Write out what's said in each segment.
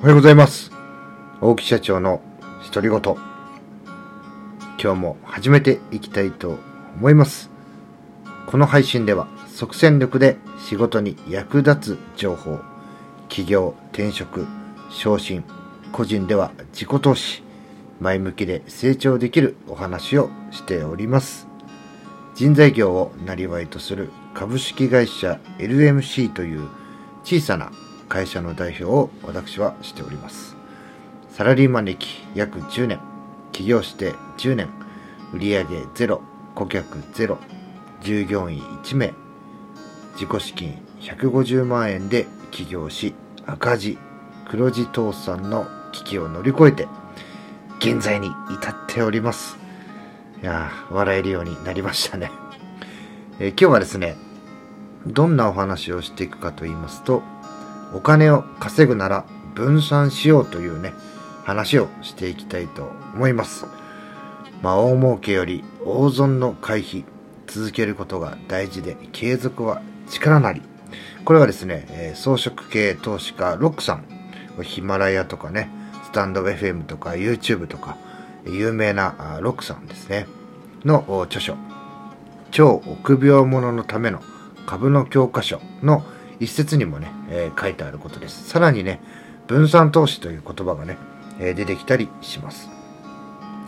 おはようございます。大木社長の独り言。今日も始めていきたいと思います。この配信では即戦力で仕事に役立つ情報、起業、転職、昇進、個人では自己投資、前向きで成長できるお話をしております。人材業をなりとする株式会社 LMC という小さな会社の代表を私はしております。サラリーマン歴約10年、起業して10年、売上ゼロ、顧客ゼロ、従業員1名、自己資金150万円で起業し、赤字、黒字倒産の危機を乗り越えて、現在に至っております。いや、笑えるようになりましたね。えー今日はですね、どんなお話をしていくかと言いますと、お金を稼ぐなら分散しようというね、話をしていきたいと思います。まあ、大儲けより大損の回避、続けることが大事で、継続は力なり。これはですね、えー装飾系投資家ロックさん、ヒマラヤとかね、スタンド FM とか YouTube とか、有名なロックさんですね、の著書、超臆病者のための株の教科書の一節にもね、えー書いてあることです。さらにね、分散投資という言葉がね、えー出てきたりします。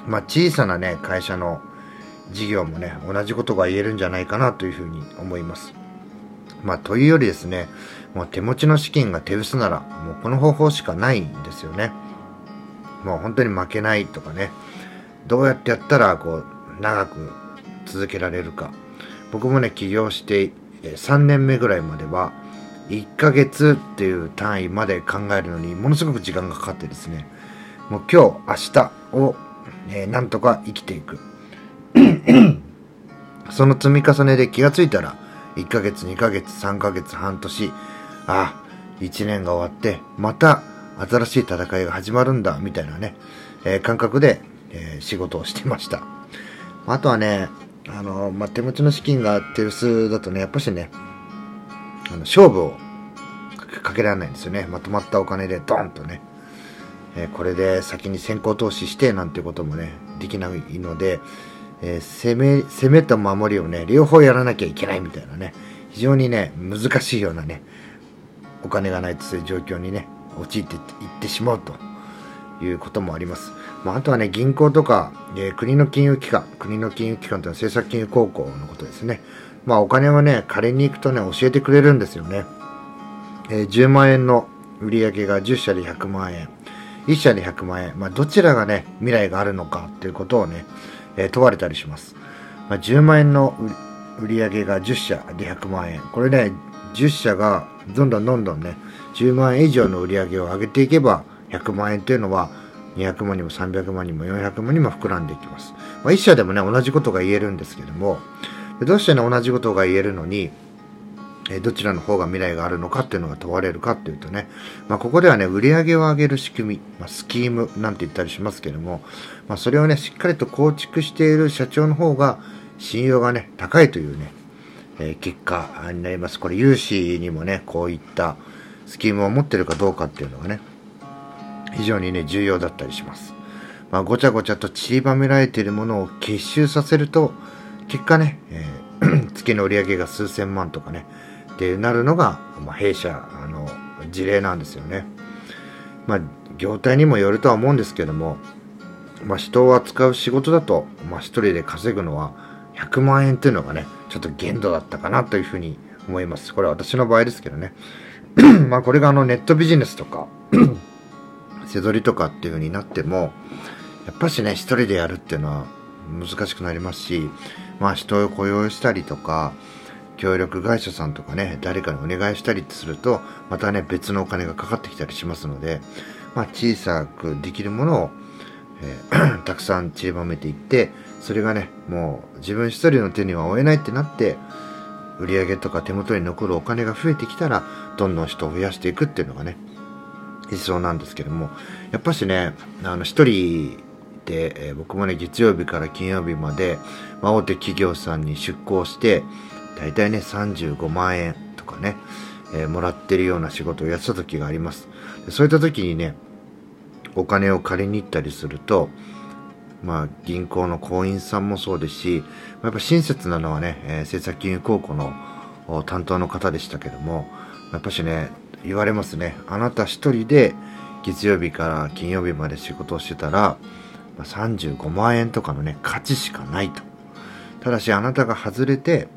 まあ、小さなね、会社の事業もね、同じことが言えるんじゃないかなというふうに思います。まあ、というよりですね、もう手持ちの資金が手薄なら、もうこの方法しかないんですよね。もう本当に負けないとかね、どうやってやったら、こう、長く続けられるか。僕もね、起業して3年目ぐらいまでは、1ヶ月っていう単位まで考えるのに、ものすごく時間がかかってですね、もう今日、明日を、えーなんとか生きていく。その積み重ねで気がついたら、1ヶ月、2ヶ月、3ヶ月、半年、ああ、1年が終わって、また新しい戦いが始まるんだ、みたいなね、えー感覚で、えー仕事をしてました。あとはね、あの、まあ、手持ちの資金が手薄だとね、やっぱしね、あの勝負をかけられないんですよね。まとまったお金でドンとね。えーこれで先に先行投資してなんてこともね、できないので、えー攻め、攻めと守りをね、両方やらなきゃいけないみたいなね、非常にね、難しいようなね、お金がないとそういう状況にね、陥っていってしまうということもあります。まあ、あとはね、銀行とか、えー国の金融機関、国の金融機関というのは政策金融高校のことですね。まあ、お金はね、借りに行くとね、教えてくれるんですよね。えー10万円の売り上げが10社で100万円、1社で100万円、まあ、どちらがね、未来があるのかっていうことをね、えー問われたりします。まあ、10万円の売り上げが10社で100万円。これね、10社がどんどんどんどんね、10万円以上の売り上げを上げていけば、100万円というのは、200万にも300万にも400万にも膨らんでいきます。まあ、1社でもね、同じことが言えるんですけども、どうしてね、同じことが言えるのに、えどちらの方が未来があるのかっていうのが問われるかっていうとね、まあ、ここではね、売り上げを上げる仕組み、まあ、スキームなんて言ったりしますけども、まあ、それをね、しっかりと構築している社長の方が信用がね、高いというね、えー結果になります。これ、融資にもね、こういったスキームを持ってるかどうかっていうのがね、非常にね、重要だったりします。まあ、ごちゃごちゃと散りばめられているものを結集させると、結果ね、えー 月の売り上げが数千万とかね、ってなるのが、まあ、弊社、あの、事例なんですよね。まあ、業態にもよるとは思うんですけども、まあ、人を扱う仕事だと、まあ、一人で稼ぐのは100万円っていうのがね、ちょっと限度だったかなというふうに思います。これは私の場合ですけどね。ま、これがあのネットビジネスとか、背取りとかっていう風になっても、やっぱしね、一人でやるっていうのは難しくなりますし、まあ人を雇用したりとか、協力会社さんとかね、誰かにお願いしたりすると、またね、別のお金がかかってきたりしますので、まあ小さくできるものを、えー たくさん散りばめていって、それがね、もう自分一人の手には負えないってなって、売り上げとか手元に残るお金が増えてきたら、どんどん人を増やしていくっていうのがね、理想なんですけども、やっぱしね、あの、一人で、えー僕もね、月曜日から金曜日まで、まあ、大手企業さんに出向して、だいたいね、35万円とかね、えー、もらってるような仕事をやってた時があります。そういった時にね、お金を借りに行ったりすると、まあ、銀行の行員さんもそうですし、やっぱ親切なのはね、えー、政策金融高校の担当の方でしたけども、やっぱしね、言われますね。あなた一人で月曜日から金曜日まで仕事をしてたら、35万円とかのね、価値しかないと。ただし、あなたが外れて、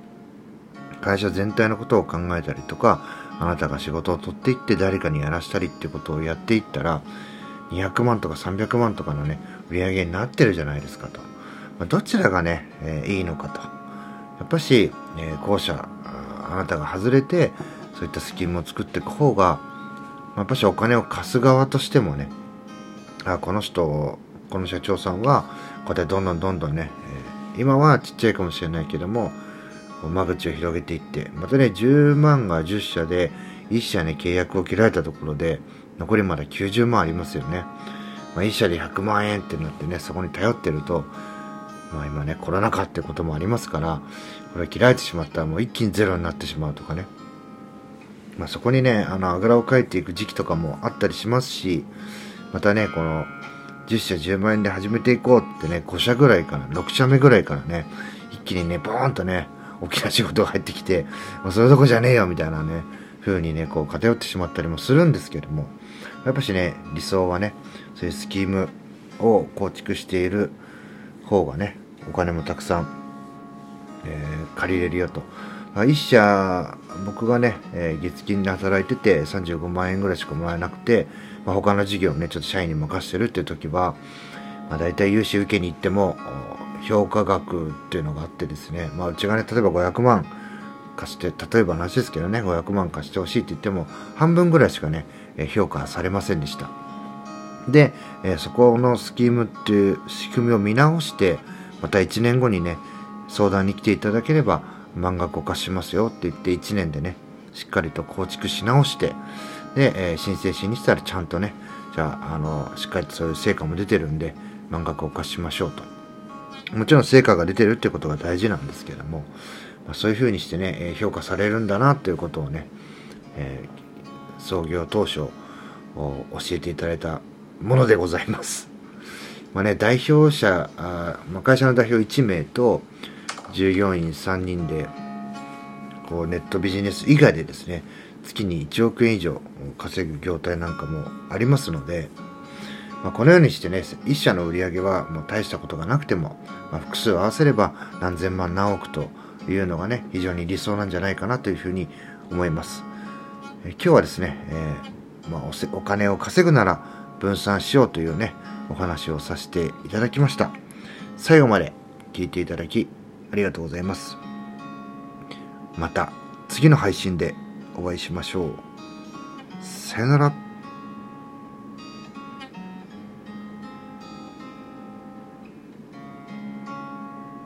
会社全体のことを考えたりとか、あなたが仕事を取っていって誰かにやらしたりってことをやっていったら、200万とか300万とかのね、売り上げになってるじゃないですかと。まあ、どちらがね、えー、いいのかと。やっぱし、えー、後者あなたが外れて、そういったスキームを作っていく方が、まあ、やっぱしお金を貸す側としてもね、あ、この人、この社長さんは、こうやってどんどんどんどんね、えー、今はちっちゃいかもしれないけども、間口を広げていって、またね、10万が10社で、1社ね、契約を切られたところで、残りまだ90万ありますよね。まあ、1社で100万円ってなってね、そこに頼ってると、まあ今ね、コロナ禍ってこともありますから、これ切られてしまったらもう一気にゼロになってしまうとかね。まあそこにね、あの、あぐらをかいていく時期とかもあったりしますし、またね、この、10社10万円で始めていこうってね、5社ぐらいから、6社目ぐらいからね、一気にね、ボーンとね、大きな仕事が入ってきて、もうそれどこじゃねえよみたいなね、風にね、こう偏ってしまったりもするんですけども、やっぱしね、理想はね、そういうスキームを構築している方がね、お金もたくさん、えー、借りれるよと。一社、僕がね、えー、月金で働いてて35万円ぐらいしかもらえなくて、まあ、他の事業をね、ちょっと社員に任せてるっていう時は、まあ、大体融資受けに行っても、評価額っていうのがあってですね、まあ、うちがね、例えば500万貸して、例えば話ですけどね、500万貸してほしいって言っても、半分ぐらいしかね、評価されませんでした。で、そこのスキームっていう仕組みを見直して、また1年後にね、相談に来ていただければ、満額お貸しますよって言って1年でね、しっかりと構築し直して、で、え、申請しにしたらちゃんとね、じゃあ、あの、しっかりとそういう成果も出てるんで、満額お貸しましょうと。もちろん成果が出てるってことが大事なんですけども、まあ、そういうふうにしてね、評価されるんだなっていうことをね、えー、創業当初教えていただいたものでございます。まあね、代表者、まあ、会社の代表1名と従業員3人で、こうネットビジネス以外でですね、月に1億円以上稼ぐ業態なんかもありますので、まあ、このようにしてね、1社の売り上げはもう大したことがなくても、まあ、複数合わせれば何千万何億というのがね、非常に理想なんじゃないかなというふうに思います。え今日はですね、えー、まあお、お金を稼ぐなら分散しようというね、お話をさせていただきました。最後まで聞いていただきありがとうございます。また次の配信でお会いしましょう。さよなら。